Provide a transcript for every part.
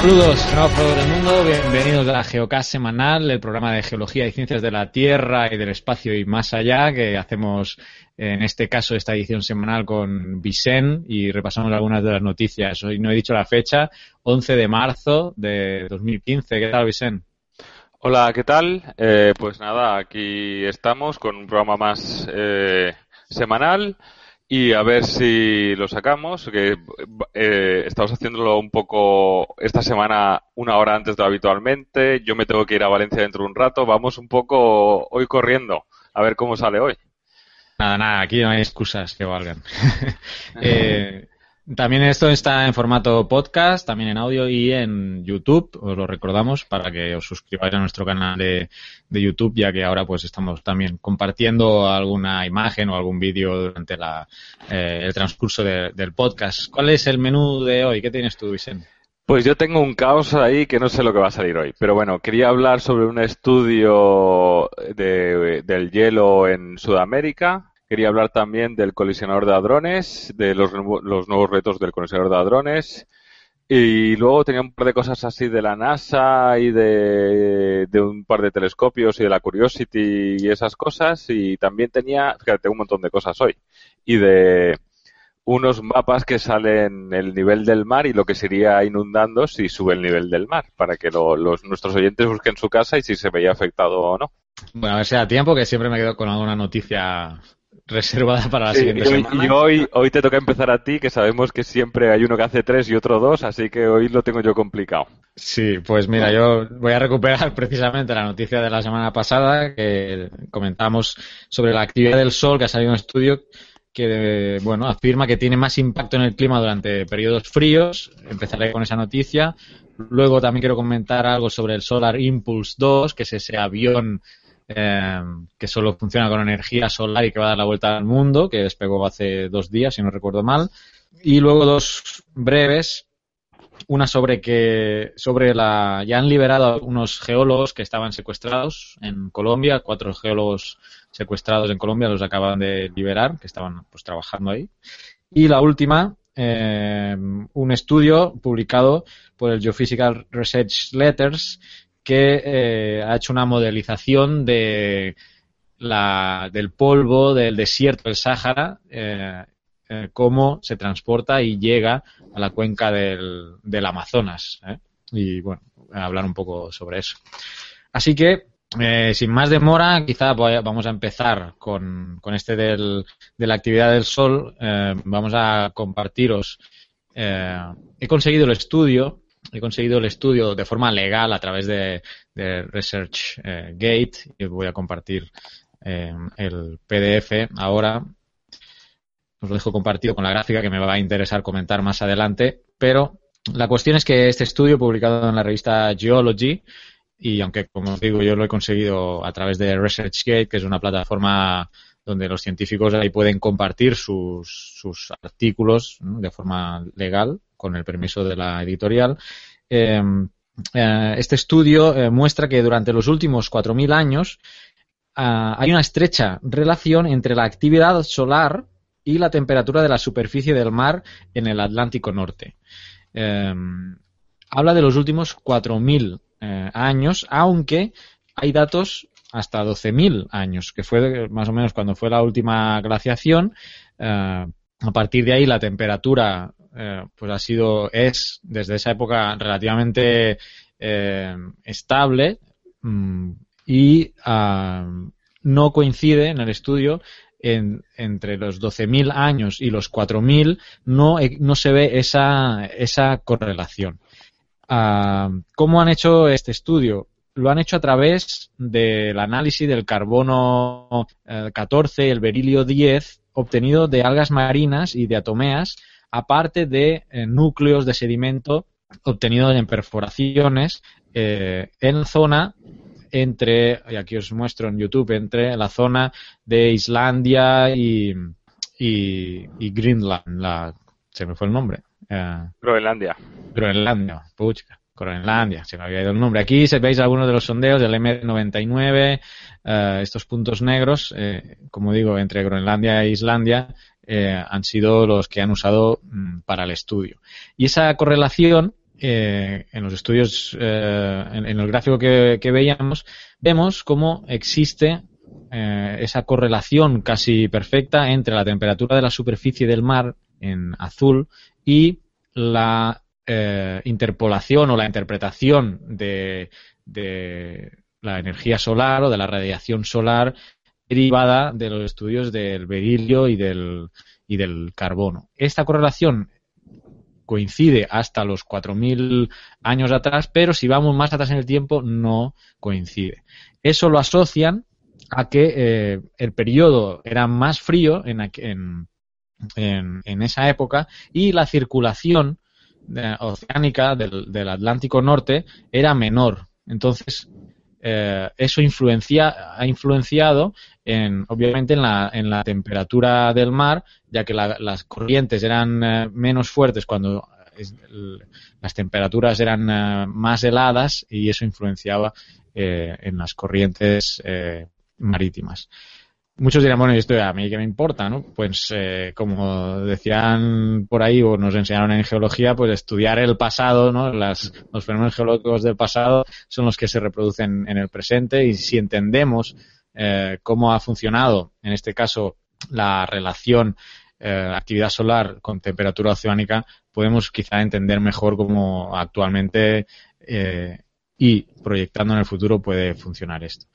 Saludos, geógrafos del mundo, bienvenidos a la Geocast semanal, el programa de geología y ciencias de la Tierra y del espacio y más allá, que hacemos en este caso esta edición semanal con Vicen y repasamos algunas de las noticias. Hoy no he dicho la fecha, 11 de marzo de 2015. ¿Qué tal, Vicen? Hola, ¿qué tal? Eh, pues nada, aquí estamos con un programa más eh, semanal y a ver si lo sacamos, que eh, estamos haciéndolo un poco esta semana una hora antes de lo habitualmente, yo me tengo que ir a Valencia dentro de un rato, vamos un poco hoy corriendo, a ver cómo sale hoy. Nada, nada, aquí no hay excusas que valgan. eh, también esto está en formato podcast, también en audio y en YouTube, os lo recordamos para que os suscribáis a nuestro canal de, YouTube, ya que ahora pues estamos también compartiendo alguna imagen o algún vídeo durante la, eh, el transcurso de, del podcast. ¿Cuál es el menú de hoy? ¿Qué tienes tú, Vicente? Pues yo tengo un caos ahí que no sé lo que va a salir hoy. Pero bueno, quería hablar sobre un estudio de, del hielo en Sudamérica, Quería hablar también del colisionador de hadrones, de los, nuevos retos del colisionador de hadrones. Y luego tenía un par de cosas así de la NASA y de, un par de telescopios y de la Curiosity y esas cosas. Y también tenía, fíjate, un montón de cosas hoy. Y de unos mapas que salen el nivel del mar y lo que sería inundando si sube el nivel del mar, para que lo, los, nuestros oyentes busquen su casa y si se veía afectado o no. Bueno, a ver si da tiempo, que siempre me quedo con alguna noticia reservada para la sí, siguiente y, semana. Y hoy, hoy te toca empezar a ti, que sabemos que siempre hay uno que hace tres y otro dos, así que hoy lo tengo yo complicado. Sí, pues mira, yo voy a recuperar precisamente la noticia de la semana pasada que comentamos sobre la actividad del Sol, que ha salido un estudio que, bueno, afirma que tiene más impacto en el clima durante periodos fríos. Empezaré con esa noticia. Luego también quiero comentar algo sobre el Solar Impulse 2, que es ese avión eh, que solo funciona con energía solar y que va a dar la vuelta al mundo, que despegó hace dos días, si no recuerdo mal. Y luego dos breves, una sobre que sobre la ya han liberado a unos geólogos que estaban secuestrados en Colombia, cuatro geólogos secuestrados en Colombia los acaban de liberar, que estaban pues trabajando ahí. Y la última, eh, un estudio publicado por el Geophysical Research Letters que eh, ha hecho una modelización de la, del polvo del desierto del Sáhara, eh, eh, cómo se transporta y llega a la cuenca del, del Amazonas. Y bueno, hablar un poco sobre eso. Así que, sin más demora, quizá vamos a empezar con, con este del, de la actividad del Sol. vamos a compartiros. he conseguido el estudio he conseguido el estudio de forma legal a través de, ResearchGate eh, y voy a compartir eh, el PDF ahora. Os lo dejo compartido con la gráfica que me va a interesar comentar más adelante, pero la cuestión es que este estudio publicado en la revista Geology y aunque como os digo yo lo he conseguido a través de ResearchGate, que es una plataforma donde los científicos ahí pueden compartir sus, sus artículos de forma legal con el permiso de la editorial. Eh, eh, este estudio eh, muestra que durante los últimos 4.000 años hay una estrecha relación entre la actividad solar y la temperatura de la superficie del mar en el Atlántico Norte. habla de los últimos 4.000 años, aunque hay datos hasta 12.000 años, que fue más o menos cuando fue la última glaciación. a partir de ahí la temperatura eh, pues ha sido, es desde esa época relativamente eh, estable mmm, y uh, no coincide en el estudio en, entre los 12.000 años y los 4.000 no, no se ve esa, esa correlación. Uh, ¿Cómo han hecho este estudio? Lo han hecho a través del análisis del carbono eh, 14, el berilio 10, obtenido de algas marinas y de atomeas aparte de eh, núcleos de sedimento obtenidos en perforaciones eh, en zona entre, y aquí os muestro en YouTube, entre la zona de Islandia y, y, y Greenland, la, se me fue el nombre. Eh, Groenlandia. Groenlandia, pucha. Groenlandia, se me había ido el nombre. Aquí se veis algunos de los sondeos del M99, eh, estos puntos negros, eh, como digo, entre Groenlandia e Islandia, eh, han sido los que han usado mm, para el estudio. Y esa correlación, en los estudios, en, el gráfico que, veíamos, vemos cómo existe esa correlación casi perfecta entre la temperatura de la superficie del mar en azul y la eh, interpolación o la interpretación de, la energía solar o de la radiación solar derivada de los estudios del berilio y del, y del carbono. Esta correlación coincide hasta los 4.000 años atrás, pero si vamos más atrás en el tiempo no coincide. Eso lo asocian a que eh, el periodo era más frío en, en, en, esa época y la circulación oceánica del, Atlántico Norte era menor. Entonces, eh, eso influencia, ha influenciado en, obviamente en la, en la temperatura del mar, ya que las corrientes eran eh, menos fuertes cuando las temperaturas eran eh, más heladas y eso influenciaba en las corrientes marítimas. Muchos dirán, bueno, ¿y esto a mí qué me importa? ¿no? Pues eh, como decían por ahí o nos enseñaron en geología, pues estudiar el pasado, ¿no? Las, los fenómenos geológicos del pasado son los que se reproducen en el presente y si entendemos eh, cómo ha funcionado, en este caso, la relación eh, actividad solar con temperatura oceánica, podemos quizá entender mejor cómo actualmente eh, y proyectando en el futuro puede funcionar esto.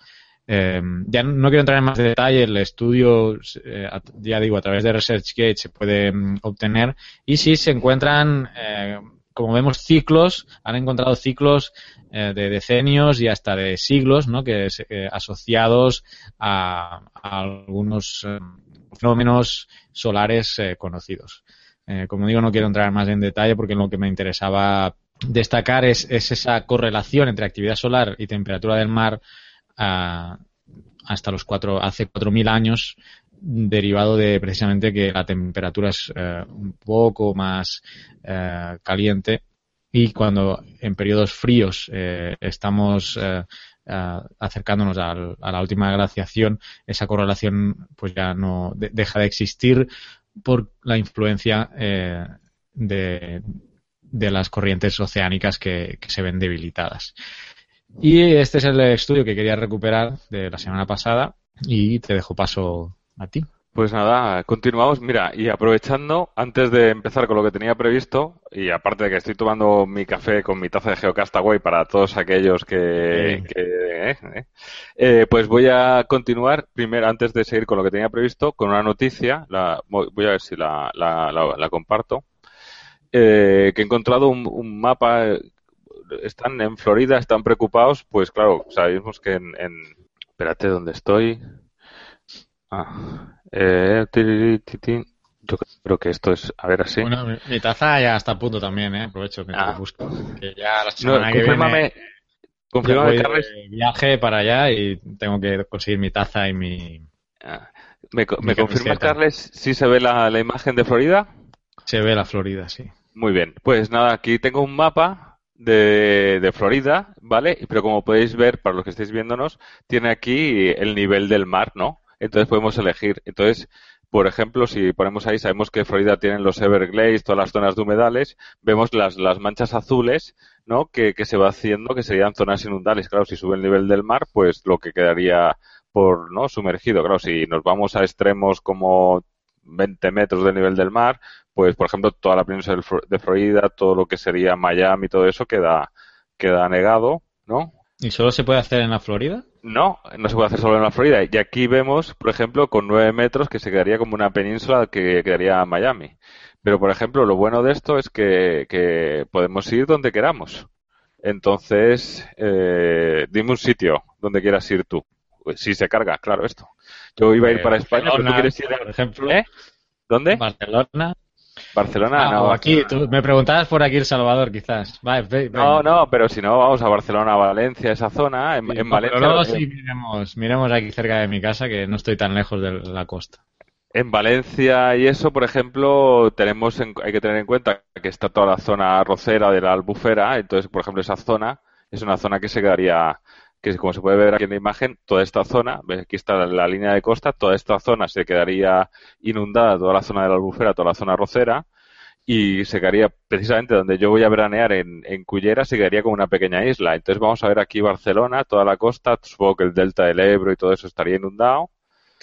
Eh, ya no quiero entrar en más detalle, el estudio, eh, ya digo, a través de ResearchGate se puede mm, obtener y si se encuentran, eh, como vemos, ciclos, han encontrado ciclos de decenios y hasta de siglos, ¿no? que asociados a, algunos fenómenos solares conocidos. como digo, no quiero entrar más en detalle porque lo que me interesaba destacar es, es esa correlación entre actividad solar y temperatura del mar hasta los cuatro, hace 4.000 años, derivado de precisamente que la temperatura es eh, un poco más eh, caliente y cuando en periodos fríos eh, estamos acercándonos a la última glaciación, esa correlación pues ya no deja de existir por la influencia de, de, las corrientes oceánicas que se ven debilitadas. Y este es el estudio que quería recuperar de la semana pasada y te dejo paso a ti. Pues nada, continuamos. Mira, y aprovechando, antes de empezar con lo que tenía previsto, y aparte de que estoy tomando mi café con mi taza de Geocastaway para todos aquellos que... Eh, eh, eh, pues voy a continuar, primero, antes de seguir con lo que tenía previsto, con una noticia, la, voy a ver si la, la, comparto, que he encontrado un, un, mapa están en Florida, están preocupados, pues claro, sabemos que en, espérate, ¿dónde estoy? Ah, eh, yo creo que esto es, a ver así. Bueno, mi, taza ya está a punto también, ¿eh? Aprovecho que ah. busco. Que ya la semana que viene confírmame Carles. viaje para allá y tengo que conseguir mi taza y mi... Ah. ¿Me, me confirmas, Carles, si se ve la, la imagen de Florida? Se ve la Florida, sí. Muy bien. Pues nada, aquí tengo un mapa de, Florida, ¿vale? Pero como podéis ver, para los que estáis viéndonos, tiene aquí el nivel del mar, ¿no? Entonces podemos elegir. Entonces, por ejemplo, si ponemos ahí, sabemos que Florida tiene los Everglades, todas las zonas de humedales, vemos las, las manchas azules, ¿no? Que, que se va haciendo, que serían zonas inundables. Claro, si sube el nivel del mar, pues lo que quedaría por, ¿no? Sumergido. Claro, si nos vamos a extremos como 20 metros del nivel del mar, pues por ejemplo toda la península de Florida, todo lo que sería Miami, todo eso queda, queda negado, ¿no? ¿Y solo se puede hacer en la Florida? No, no se puede hacer solo en la Florida. Y aquí vemos, por ejemplo, con 9 metros que se quedaría como una península que quedaría Miami. Pero, por ejemplo, lo bueno de esto es que, que podemos ir donde queramos. Entonces, eh, dime un sitio donde quieras ir tú. Pues, si se carga, claro, esto. Yo iba a ir para España, pero tú quieres ir, por ejemplo. ¿Eh? ¿Dónde? Barcelona. Barcelona, ah, no. aquí, tú me preguntabas por aquí El Salvador, quizás. no, no, pero si no, vamos a Barcelona, Valencia, esa zona. En, Valencia. Pero luego sí miremos, miremos aquí cerca de mi casa, que no estoy tan lejos de la costa. En Valencia y eso, por ejemplo, tenemos hay que tener en cuenta que está toda la zona arrocera de la albufera, entonces, por ejemplo, esa zona es una zona que se quedaría, que como se puede ver aquí en la imagen, toda esta zona, aquí está la, línea de costa, toda esta zona se quedaría inundada, toda la zona de la albufera, toda la zona arrocera, y se quedaría precisamente donde yo voy a veranear en, en Cullera, se quedaría como una pequeña isla. Entonces vamos a ver aquí Barcelona, toda la costa, supongo que el delta del Ebro y todo eso estaría inundado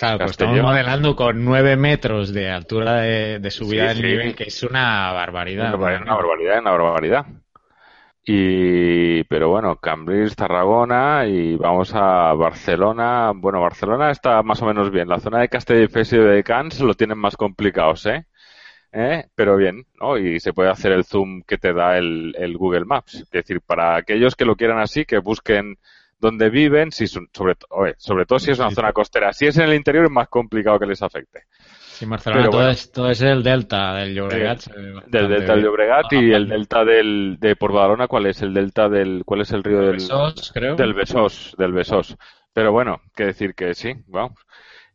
Claro, pues estamos modelando con 9 metros de altura de, subida del nivel, que es una barbaridad. Una, una barbaridad, una barbaridad. Y, pero bueno, Cambrils, Tarragona y vamos a Barcelona. Bueno, Barcelona está más o menos bien. La zona de Castelldefels y de Cans lo tienen más complicados, ¿eh? ¿eh? Pero bien, ¿no? Y se puede hacer el zoom que te da el, el Google Maps. Es decir, para aquellos que lo quieran así, que busquen donde viven, si sobre, sobre todo si es una zona costera. Si es en el interior es más complicado que les afecte. Sí, Barcelona todo, es, todo, es, el delta del Llobregat. del delta del Llobregat y el delta del, de por Badalona, ¿cuál es? El delta del, ¿cuál es el río del? Besós, creo. Del Besós, del Besós. Pero bueno, que decir que sí, vamos.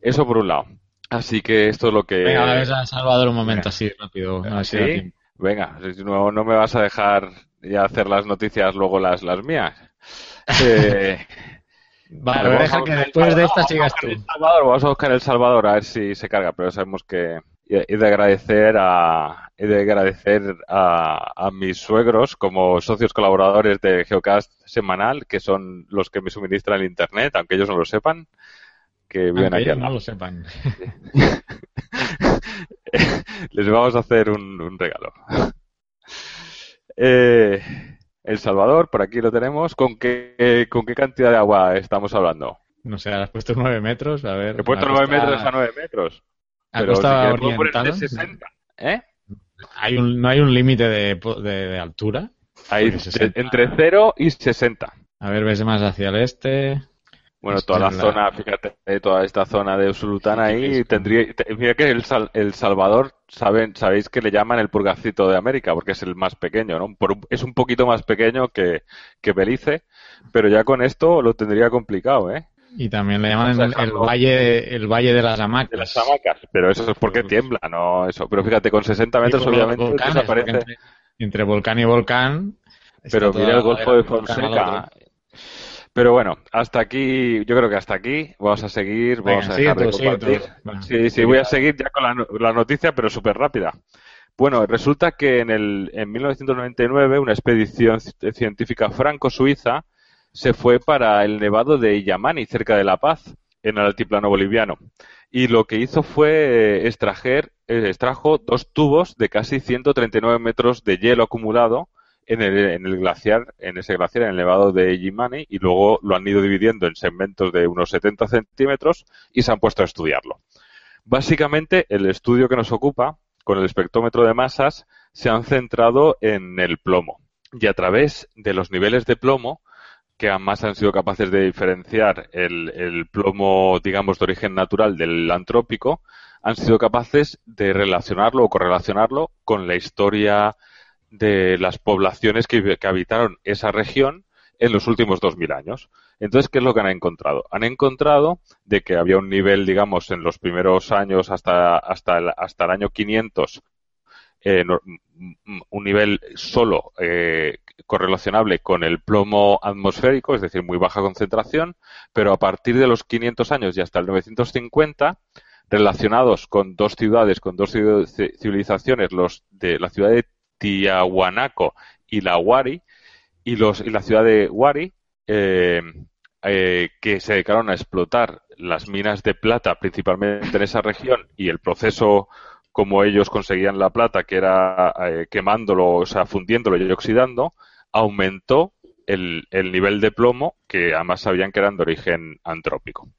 Eso por un lado. Así que esto es lo que... Venga, a ver, Salvador un momento así rápido. ¿Sí? Venga, no, no me vas a dejar ya hacer las noticias luego las, las mías. Eh, vale, deja que después de esta sigas tú. Salvador, vamos a buscar El Salvador a ver si se carga, pero sabemos que he de agradecer a he de agradecer a, a, mis suegros como socios colaboradores de Geocast semanal, que son los que me suministran el internet, aunque ellos no lo sepan, que viven aquí. no lo sepan. Les vamos a hacer un, un regalo. Eh, el Salvador, por aquí lo tenemos. ¿Con qué, con qué cantidad de agua estamos hablando? No sé, has puesto 9 metros, a ver. He puesto 9 metros a 9 metros. Pero si 60, ¿eh? ¿Hay un, ¿No hay un límite de, de, altura? Hay entre 0 y 60. A ver, ves más hacia el este. Bueno, toda la, zona, fíjate, toda esta zona de Usulután ahí tendría. Mira que el, el Salvador, saben, sabéis que le llaman el purgacito de América, porque es el más pequeño, ¿no? es un poquito más pequeño que, que Belice, pero ya con esto lo tendría complicado, ¿eh? Y también le llaman el, valle el valle de las hamacas. De las hamacas, pero eso es porque tiembla, no eso. Pero fíjate, con 60 metros obviamente desaparece. Entre, entre, volcán y volcán. Pero mira el Golfo de Fonseca. Pero bueno, hasta aquí, yo creo que hasta aquí. Vamos a seguir, vamos a dejar de compartir. Sí, sí, voy a seguir ya con la, noticia, pero súper rápida. Bueno, resulta que en, el, en 1999 una expedición científica franco-suiza se fue para el nevado de Yamani, cerca de La Paz, en el altiplano boliviano. Y lo que hizo fue extrajer, eh, extrajo dos tubos de casi 139 metros de hielo acumulado en el, en el glaciar, en ese glaciar, en de Yimani, y luego lo han ido dividiendo en segmentos de unos 70 centímetros y se han puesto a estudiarlo. Básicamente, el estudio que nos ocupa, con el espectrómetro de masas, se han centrado en el plomo. Y a través de los niveles de plomo, que además han sido capaces de diferenciar el, el plomo, digamos, de origen natural del antrópico, han sido capaces de relacionarlo o correlacionarlo con la historia de las poblaciones que, habitaron esa región en los últimos 2.000 años. Entonces, ¿qué es lo que han encontrado? Han encontrado de que había un nivel, digamos, en los primeros años hasta, hasta, el, hasta el año 500, eh, un nivel solo eh, correlacionable con el plomo atmosférico, es decir, muy baja concentración, pero a partir de los 500 años y hasta el 950, relacionados con dos ciudades, con dos civilizaciones, los de la ciudad de Tiahuanaco y la Wari, y, los, y la ciudad de Wari, eh, eh, que se dedicaron a explotar las minas de plata principalmente en esa región y el proceso como ellos conseguían la plata, que era eh, quemándolo, o sea, fundiéndolo y oxidando, aumentó el, el, nivel de plomo, que además sabían que eran de origen antrópico.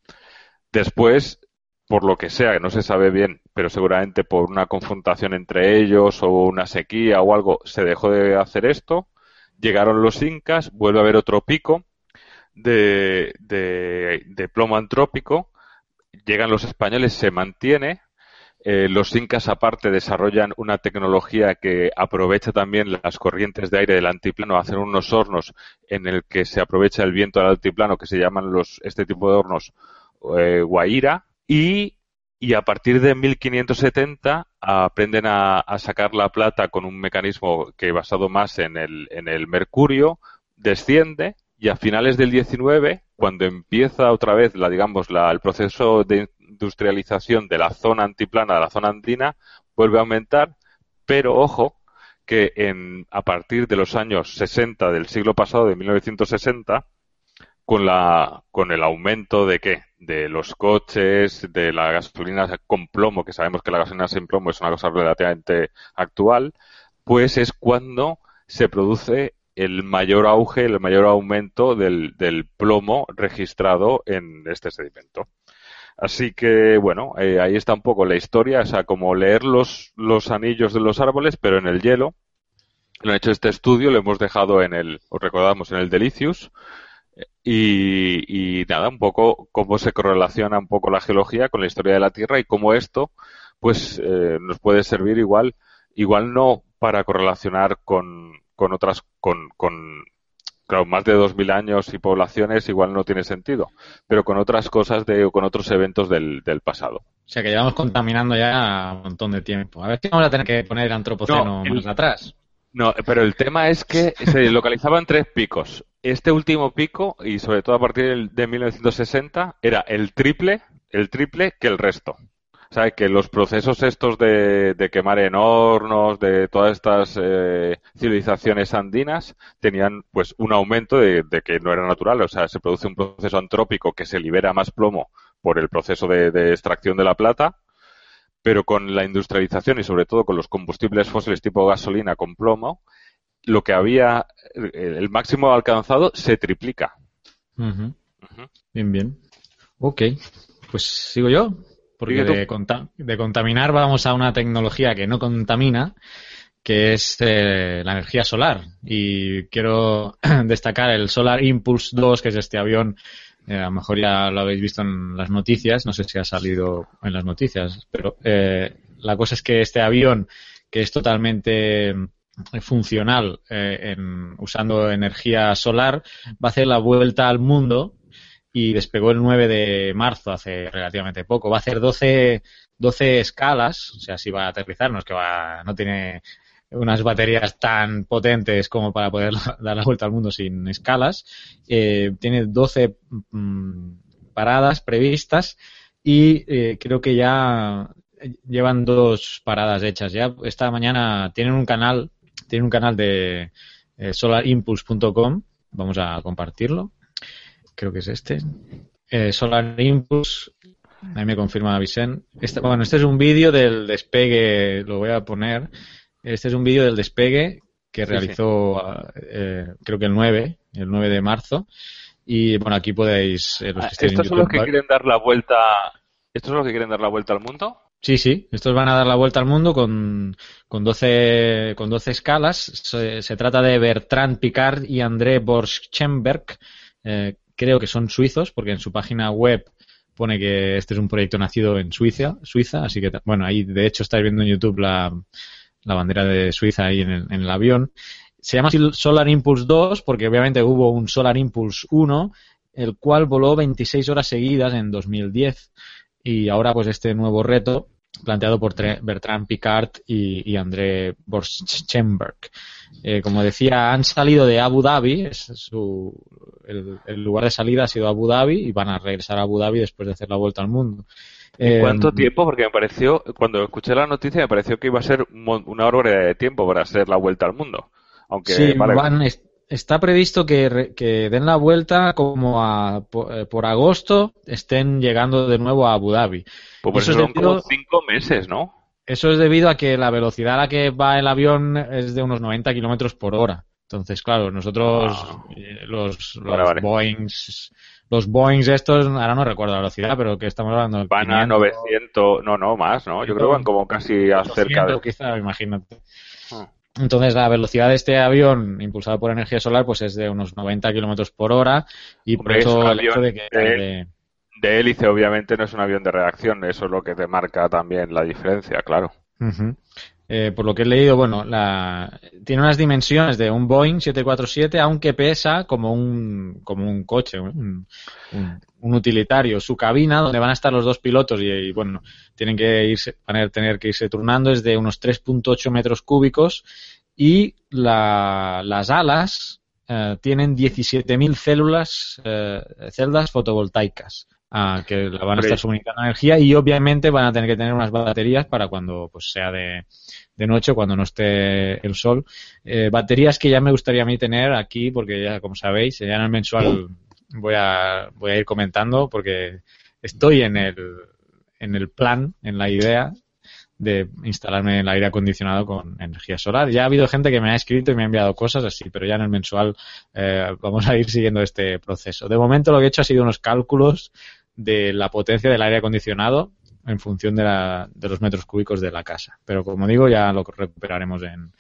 Después por lo que sea, que no se sabe bien, pero seguramente por una confrontación entre ellos o una sequía o algo, se dejó de hacer esto. Llegaron los incas, vuelve a haber otro pico de, de, plomo antrópico. Llegan los españoles, se mantiene. Eh, los incas, aparte, desarrollan una tecnología que aprovecha también las corrientes de aire del altiplano, hacen unos hornos en el que se aprovecha el viento del altiplano, que se llaman los, este tipo de hornos eh, guaira, y a partir de 1570 aprenden a, sacar la plata con un mecanismo que basado más en el, en el mercurio, desciende y a finales del 19, cuando empieza otra vez la, digamos, la, el proceso de industrialización de la zona antiplana, de la zona andina, vuelve a aumentar, pero ojo, que en, a partir de los años 60 del siglo pasado, de 1960, con, la, con el aumento de qué? De los coches, de la gasolina con plomo, que sabemos que la gasolina sin plomo es una cosa relativamente actual, pues es cuando se produce el mayor auge, el mayor aumento del, plomo registrado en este sedimento. Así que, bueno, eh, ahí está un poco la historia, o sea, como leer los, los anillos de los árboles, pero en el hielo. Lo han hecho este estudio, lo hemos dejado en el, os recordamos, en el Delicious. Y, y nada, un poco cómo se correlaciona un poco la geología con la historia de la Tierra y cómo esto, pues, eh, nos puede servir igual, igual no para correlacionar con, con otras, con, con claro, más de 2.000 años y poblaciones igual no tiene sentido, pero con otras cosas de, con otros eventos del, del pasado. O sea que llevamos contaminando ya un montón de tiempo. A ver si vamos a tener que poner el antropoceno más atrás. No, pero el tema es que se localizaban tres picos. Este último pico, y sobre todo a partir de 1960, era el triple, el triple que el resto. O sea, que los procesos estos de, quemar en hornos, de todas estas eh, civilizaciones andinas, tenían pues un aumento de, que no era natural. O sea, se produce un proceso antrópico que se libera más plomo por el proceso de, extracción de la plata, pero con la industrialización y sobre todo con los combustibles fósiles tipo gasolina con plomo, lo que había, el máximo alcanzado se triplica. Bien, bien. Ok, pues sigo yo. Porque de, de, contaminar vamos a una tecnología que no contamina, que es eh, la energía solar. Y quiero destacar el Solar Impulse 2, que es este avión, eh, a lo mejor ya lo habéis visto en las noticias, no sé si ha salido en las noticias, pero eh, la cosa es que este avión, que es totalmente funcional en, usando energía solar, va a hacer la vuelta al mundo y despegó el 9 de marzo, hace relativamente poco. Va a hacer 12, 12 escalas, o sea, si va a aterrizar, no es que va, no tiene unas baterías tan potentes como para poder dar la vuelta al mundo sin escalas. Eh, tiene 12 mm, paradas previstas y eh, creo que ya llevan dos paradas hechas. Ya esta mañana tienen un canal, tienen un canal de eh, solarimpulse.com. Vamos a compartirlo creo que es este. Eh, Solar Impulse, ahí me confirma Vicente. Este, bueno, este es un vídeo del despegue, lo voy a poner. Este es un vídeo del despegue que realizó, eh, creo que el 9, el 9 de marzo. Y bueno, aquí podéis. Eh, ah, ¿Estos son los que quieren dar la vuelta? ¿Estos son los que quieren dar la vuelta al mundo? Sí, sí, estos van a dar la vuelta al mundo con, con, 12, con 12 escalas. Se, trata de Bertrand Picard y André Borschenberg, eh, creo que son suizos, porque en su página web pone que este es un proyecto nacido en Suiza, Suiza, así que, bueno, ahí de hecho estáis viendo en YouTube la, la bandera de Suiza ahí en el, en el avión. Se llama Solar Impulse 2 porque obviamente hubo un Solar Impulse 1, el cual voló 26 horas seguidas en 2010 y ahora pues este nuevo reto planteado por Bertrand Picard y, y André Borschenberg. Eh, como decía, han salido de Abu Dhabi, es su, el, lugar de salida ha sido Abu Dhabi y van a regresar a Abu Dhabi después de hacer la vuelta al mundo. ¿En cuánto eh, tiempo? Porque me pareció, cuando escuché la noticia, me pareció que iba a ser una hora de tiempo para hacer la vuelta al mundo. Aunque, sí, está previsto que, que, den la vuelta como a, eh, por, agosto estén llegando de nuevo a Abu Dhabi. Pues eso, son como cinco meses, ¿no? Eso es debido a que la velocidad a la que va el avión es de unos 90 kilómetros por hora. Entonces, claro, nosotros, ah. eh, los, los Boeings, los Boeings estos, ahora no recuerdo la velocidad, pero que estamos hablando. Van a 900, no, no, más, ¿no? Yo creo que van como casi a cerca de. quizá, imagínate. Entonces, la velocidad de este avión impulsado por energía solar, pues es de unos 90 kilómetros por hora, y por eso el hecho de que. De, hélice, obviamente, no es un avión de reacción, eso es lo que te marca también la diferencia, claro. Eh, por lo que he leído, bueno, la, tiene unas dimensiones de un Boeing 747, aunque pesa como un, como un coche, un, utilitario. Su cabina, donde van a estar los dos pilotos y, bueno, tienen que irse, van a tener que irse turnando, es de unos 3.8 metros cúbicos y las alas eh, tienen 17.000 células, eh, celdas fotovoltaicas que la van a estar suministrando energía y obviamente van a tener que tener unas baterías para cuando pues sea de, de noche, cuando no esté el sol. Eh, baterías que ya me gustaría a mí tener aquí porque ya como sabéis, ya en el mensual voy a, voy a ir comentando porque estoy en el, en el plan, en la idea de instalarme el aire acondicionado con energía solar. Ya ha habido gente que me ha escrito y me ha enviado cosas así, pero ya en el mensual eh, vamos a ir siguiendo este proceso. De momento lo que he hecho ha sido unos cálculos de la potencia del aire acondicionado en función de, la, de los metros cúbicos de la casa. Pero como digo, ya lo recuperaremos en,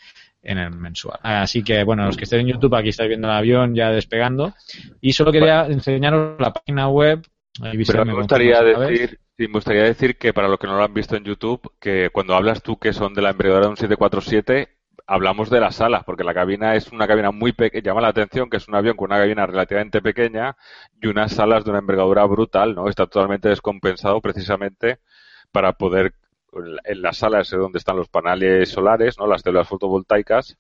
en el mensual. Así que, bueno, los que estén en YouTube, aquí estáis viendo el avión ya despegando. Y solo quería enseñaros la página web. Pero me gustaría decir, me gustaría decir que para los que no lo han visto en YouTube, que cuando hablas tú que son de la embriadora de un 747, hablamos de las salas, porque la cabina es una cabina muy pequeña, llama la atención que es un avión con una cabina relativamente pequeña y unas salas de una envergadura brutal, ¿no? Está totalmente descompensado precisamente para poder, en las salas es donde están los paneles solares, ¿no? Las células fotovoltaicas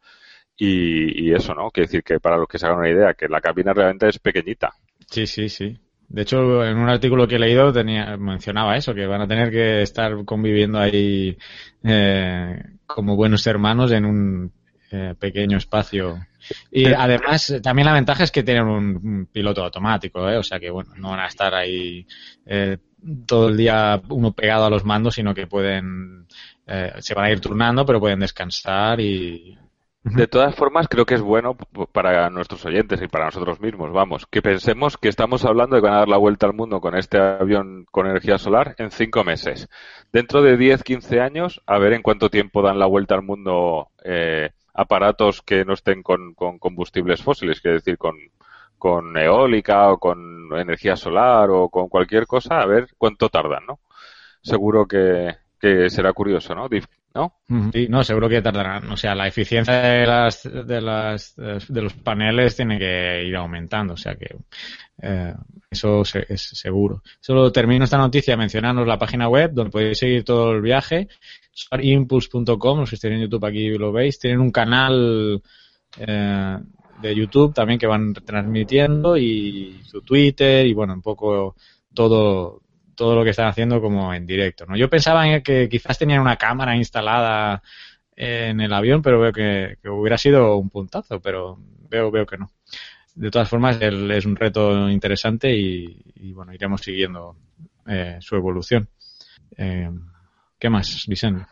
y, y eso, ¿no? Quiere decir que para los que se hagan una idea, que la cabina realmente es pequeñita. Sí, sí, sí. De hecho, en un artículo que he leído tenía, mencionaba eso, que van a tener que estar conviviendo ahí eh, como buenos hermanos en un eh, pequeño espacio. Y además, también la ventaja es que tienen un, piloto automático, ¿eh? o sea que bueno, no van a estar ahí eh, todo el día uno pegado a los mandos, sino que pueden, se van a ir turnando, pero pueden descansar y, de todas formas, creo que es bueno para nuestros oyentes y para nosotros mismos, vamos, que pensemos que estamos hablando de que van a dar la vuelta al mundo con este avión con energía solar en cinco meses. Dentro de 10, 15 años, a ver en cuánto tiempo dan la vuelta al mundo eh, aparatos que no estén con, combustibles fósiles, es decir, con, con eólica o con energía solar o con cualquier cosa, a ver cuánto tardan, ¿no? Seguro que, que será curioso, ¿no? ¿No? Sí, no, seguro que tardarán. O sea, la eficiencia de las, de las de los paneles tiene que ir aumentando, o sea que eh, eso es seguro. Solo termino esta noticia mencionando la página web donde podéis seguir todo el viaje, impulse.com, los que estén en YouTube aquí lo veis, tienen un canal eh, de YouTube también que van transmitiendo y su Twitter y bueno, un poco todo todo lo que están haciendo como en directo. ¿no? Yo pensaba que quizás tenían una cámara instalada en el avión, pero veo que, hubiera sido un puntazo, pero veo, veo que no. De todas formas, es un reto interesante y, bueno, iremos siguiendo eh, su evolución. Eh, ¿Qué más, Vicente?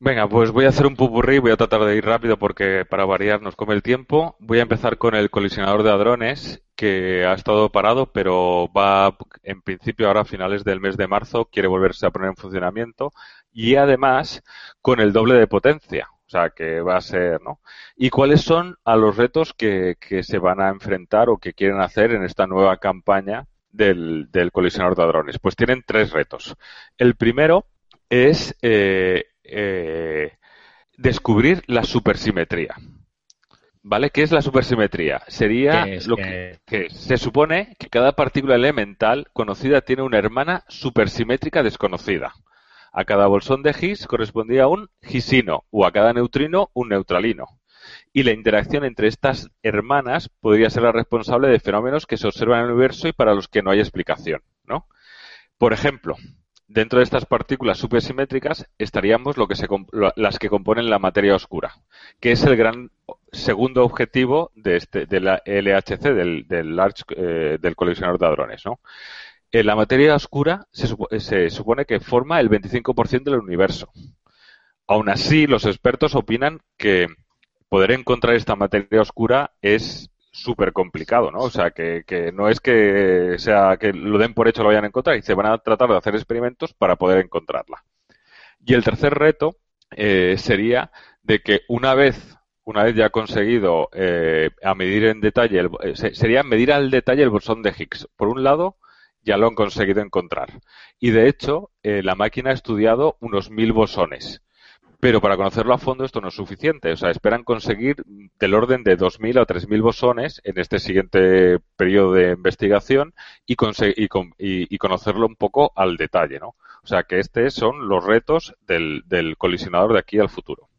Venga, pues voy a hacer un pupurrí, voy a tratar de ir rápido porque para variar nos come el tiempo. Voy a empezar con el colisionador de hadrones que ha estado parado, pero va en principio ahora a finales del mes de marzo, quiere volverse a poner en funcionamiento y además con el doble de potencia. O sea, que va a ser, ¿no? ¿Y cuáles son a los retos que, se van a enfrentar o que quieren hacer en esta nueva campaña del, del colisionador de hadrones? Pues tienen tres retos. El primero es eh, eh, descubrir la supersimetría. ¿Vale? ¿Qué es la supersimetría? Sería lo que, se supone que cada partícula elemental conocida tiene una hermana supersimétrica desconocida. A cada bolsón de Higgs correspondía un Higgsino o a cada neutrino un neutralino. Y la interacción entre estas hermanas podría ser la responsable de fenómenos que se observan en el universo y para los que no hay explicación, ¿no? Por ejemplo, Dentro de estas partículas supersimétricas estaríamos las que componen la materia oscura, que es el gran segundo objetivo de, este, la LHC, del, Large, eh, del colisionador de hadrones. la materia oscura se, se supone que forma el 25% del universo. Aún así, los expertos opinan que poder encontrar esta materia oscura es súper complicado, ¿no? O sea, que, no es que sea que lo den por hecho lo vayan a encontrar y se van a tratar de hacer experimentos para poder encontrarla. Y el tercer reto eh, sería de que una vez una vez ya conseguido eh, a medir en detalle, el, eh, sería medir al detalle el bosón de Higgs. Por un lado, ya lo han conseguido encontrar. Y de hecho, la máquina ha estudiado unos mil bosones Pero para conocerlo a fondo esto no es suficiente. O sea, esperan conseguir del orden de 2.000 a 3.000 bosones en este siguiente periodo de investigación y, y, conocerlo un poco al detalle, ¿no? O sea, que estos son los retos del, colisionador de aquí al futuro.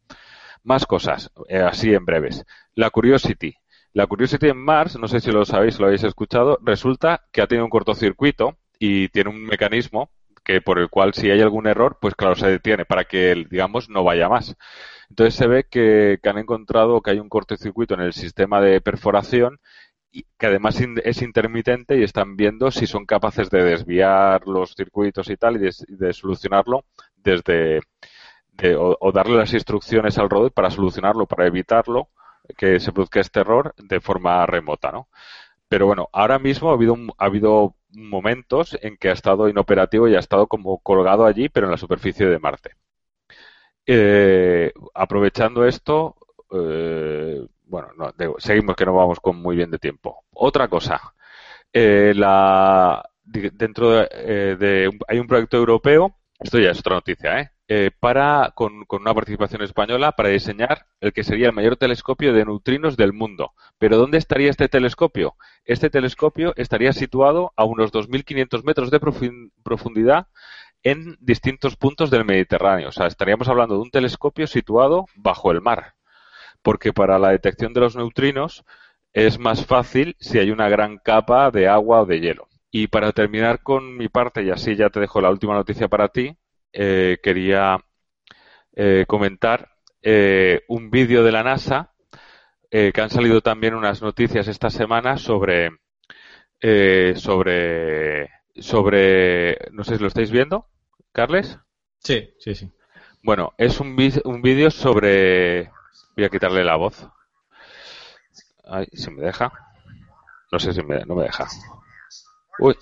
Más cosas, eh, así en breves. La Curiosity. La Curiosity en Mars, no sé si lo sabéis, lo habéis escuchado, resulta que ha tenido un cortocircuito y tiene un mecanismo que por el cual si hay algún error, pues claro, se detiene para que, digamos, no vaya más. Entonces se ve que, han encontrado que hay un cortocircuito en el sistema de perforación y que además es intermitente y están viendo si son capaces de desviar los circuitos y tal y de, solucionarlo desde o, darle las instrucciones al robot para solucionarlo, para evitarlo que se produzca este error de forma remota, ¿no? Pero bueno, ahora mismo ha habido, ha habido momentos en que ha estado inoperativo y ha estado como colgado allí, pero en la superficie de Marte. Eh, aprovechando esto, eh, bueno, seguimos que no vamos con muy bien de tiempo. Otra cosa, eh, la, dentro de, hay un proyecto europeo, esto ya es otra noticia, ¿eh? Eh, para, con, una participación española para diseñar el que sería el mayor telescopio de neutrinos del mundo. Pero ¿dónde estaría este telescopio? Este telescopio estaría situado a unos 2.500 metros de profundidad en distintos puntos del Mediterráneo. O sea, estaríamos hablando de un telescopio situado bajo el mar. Porque para la detección de los neutrinos es más fácil si hay una gran capa de agua o de hielo. Y para terminar con mi parte, y así ya te dejo la última noticia para ti, eh, quería eh, comentar eh, un vídeo de la NASA que han salido también unas noticias esta semana sobre sobre sobre no sé si lo estáis viendo, Carles. Sí, sí, sí. Bueno, es un, un vídeo sobre voy a quitarle la voz. Ay, si me deja. No sé si me, no me deja. Uy.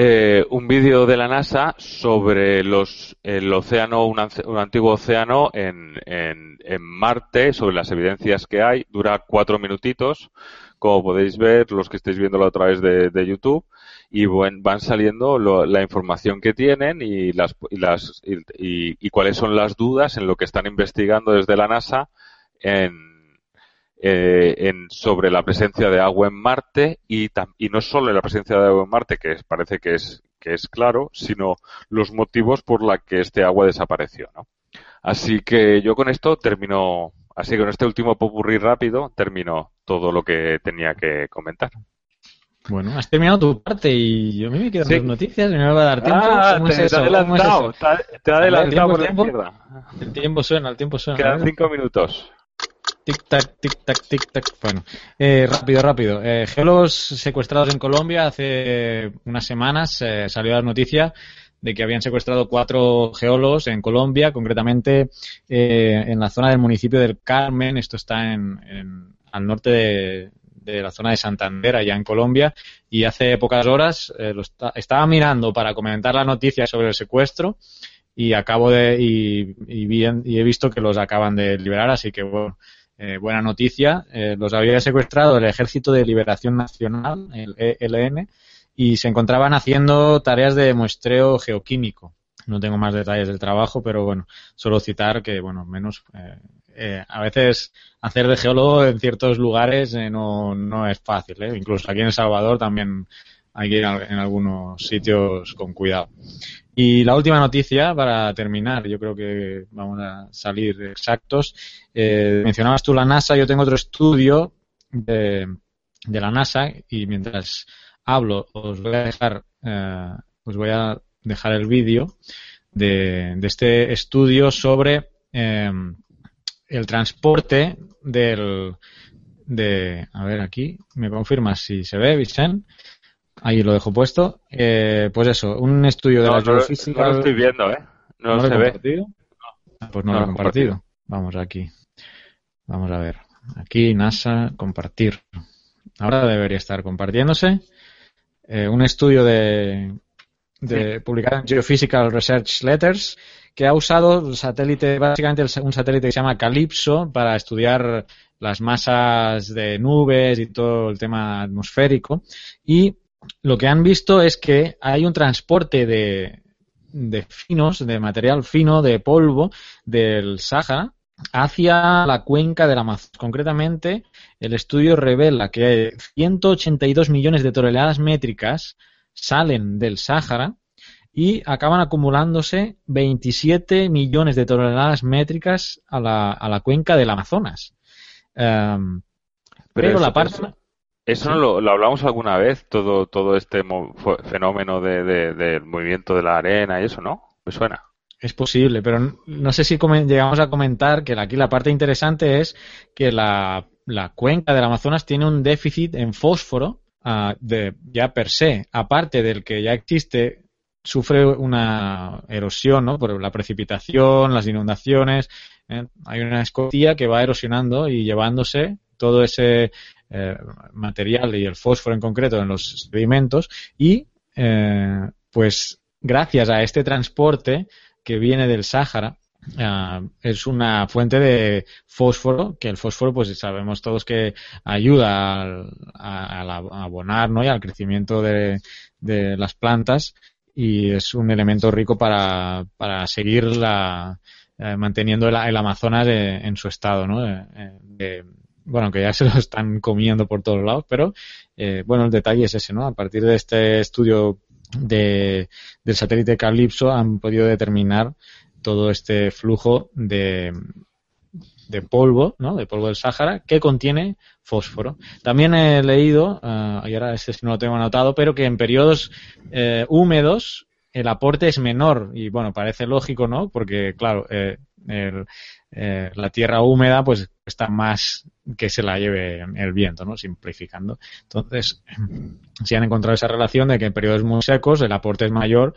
Eh, un vídeo de la NASA sobre los, el océano, un, antiguo océano en, en, Marte, sobre las evidencias que hay. Dura cuatro minutitos, como podéis ver, los que estáis viéndolo a través de, YouTube, y van saliendo la información que tienen y, las, y, las, y cuáles son las dudas en lo que están investigando desde la NASA en eh, en, sobre la presencia de agua en Marte y, y no solo la presencia de agua en Marte, que parece que es, que es claro, sino los motivos por los que este agua desapareció. ¿no? Así que yo con esto termino, así que con este último popurrí rápido termino todo lo que tenía que comentar. Bueno, has terminado tu parte y yo a mí me quedan noticias y me va a dar tiempo. Ah, te, te, adelantado, te, adelantado por la izquierda. El tiempo suena, el tiempo suena. Quedan cinco minutos. Tic-tac, tic-tac, tic-tac. Bueno, eh, rápido, rápido. Eh, secuestrados en Colombia hace unas semanas eh, salió la noticia de que habían secuestrado cuatro geólogos en Colombia, concretamente eh, en la zona del municipio del Carmen. Esto está en, al norte de, la zona de Santander, allá en Colombia. Y hace pocas horas lo estaba mirando para comentar la noticia sobre el secuestro y acabo de y, y, y he visto que los acaban de liberar, así que bueno, eh, buena noticia, eh, los había secuestrado el Ejército de Liberación Nacional, el ELN, y se encontraban haciendo tareas de muestreo geoquímico. No tengo más detalles del trabajo, pero bueno, solo citar que, bueno, menos, eh, a veces hacer de geólogo en ciertos lugares no, no es fácil, incluso aquí en El Salvador también hay que ir en algunos sitios con cuidado. Y la última noticia, para terminar, yo creo que vamos a salir exactos. Eh, mencionabas tú la NASA, yo tengo otro estudio de, la NASA y mientras hablo os voy a dejar, eh, os voy a dejar el vídeo de, este estudio sobre eh, el transporte del, de, a ver aquí, me confirma si se ve, Vicente, Ahí lo dejo puesto. Eh, pues eso, un estudio de la geofísica. No lo estoy viendo, ¿eh? No, se ve. Ah, pues no, lo he compartido. Vamos aquí. Vamos a ver. Aquí, NASA, compartir. Ahora debería estar compartiéndose. Eh, un estudio de, de publicado en Geophysical Research Letters que ha usado satélite, básicamente un satélite que se llama Calypso para estudiar las masas de nubes y todo el tema atmosférico y lo que han visto es que hay un transporte de, de finos, de material fino, de polvo del Sáhara hacia la cuenca del Amazonas. Concretamente, el estudio revela que 182 millones de toneladas métricas salen del Sáhara y acaban acumulándose 27 millones de toneladas métricas a la, a la cuenca del Amazonas. Em, pero, la parte... Eso, lo, hablamos alguna vez, todo, todo este fenómeno de, del movimiento de la arena y eso, ¿no? Me suena. Es posible, pero no sé si llegamos a comentar que aquí la parte interesante es que la, la cuenca del Amazonas tiene un déficit en fósforo uh, de, ya per se, aparte del que ya existe, sufre una erosión ¿no? por la precipitación, las inundaciones. ¿eh? Hay una escotilla que va erosionando y llevándose todo ese eh, material y el fósforo en concreto en los sedimentos y eh, pues gracias a este transporte que viene del Sáhara, ah, es una fuente de fósforo, que el fósforo, pues sabemos todos que ayuda a, abonar ¿no? y al crecimiento de, las plantas y es un elemento rico para, para seguir la, eh, manteniendo el, Amazonas en su estado, ¿no? Bueno, que ya se lo están comiendo por todos lados, pero eh, bueno, el detalle es ese, ¿no? A partir de este estudio de, del satélite Calypso han podido determinar todo este flujo de, de polvo, ¿no? De polvo del Sáhara que contiene fósforo. También he leído, uh, y ahora este no lo tengo anotado, pero que en periodos eh, húmedos el aporte es menor y bueno, parece lógico, ¿no? Porque claro, eh, el, eh, la tierra húmeda pues está más que se la lleve el viento, ¿no? Simplificando. Entonces, si han encontrado esa relación de que en periodos muy secos el aporte es mayor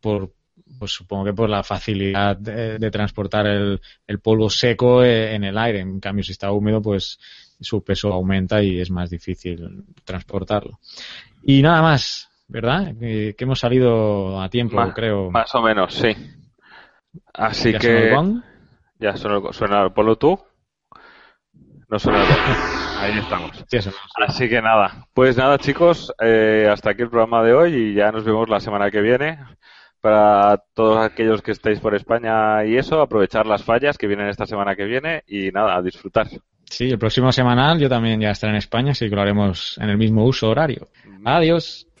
por, pues supongo que por la facilidad de, transportar el, polvo seco eh, en el aire. En cambio, si está húmedo, pues su peso aumenta y es más difícil transportarlo. Y nada más, ¿verdad? Que, hemos salido a tiempo, creo. Más o menos, sí. Así que... Ya suena, suena el polo tú. No suena el Ahí estamos. Así que nada. Pues nada, chicos, eh, hasta aquí el programa de hoy y ya nos vemos la semana que viene. Para todos aquellos que estéis por España y eso, aprovechar las fallas que vienen esta semana que viene y nada, a disfrutar. Sí, el próximo semanal yo también ya estaré en España, así que lo haremos en el mismo uso horario. Adiós.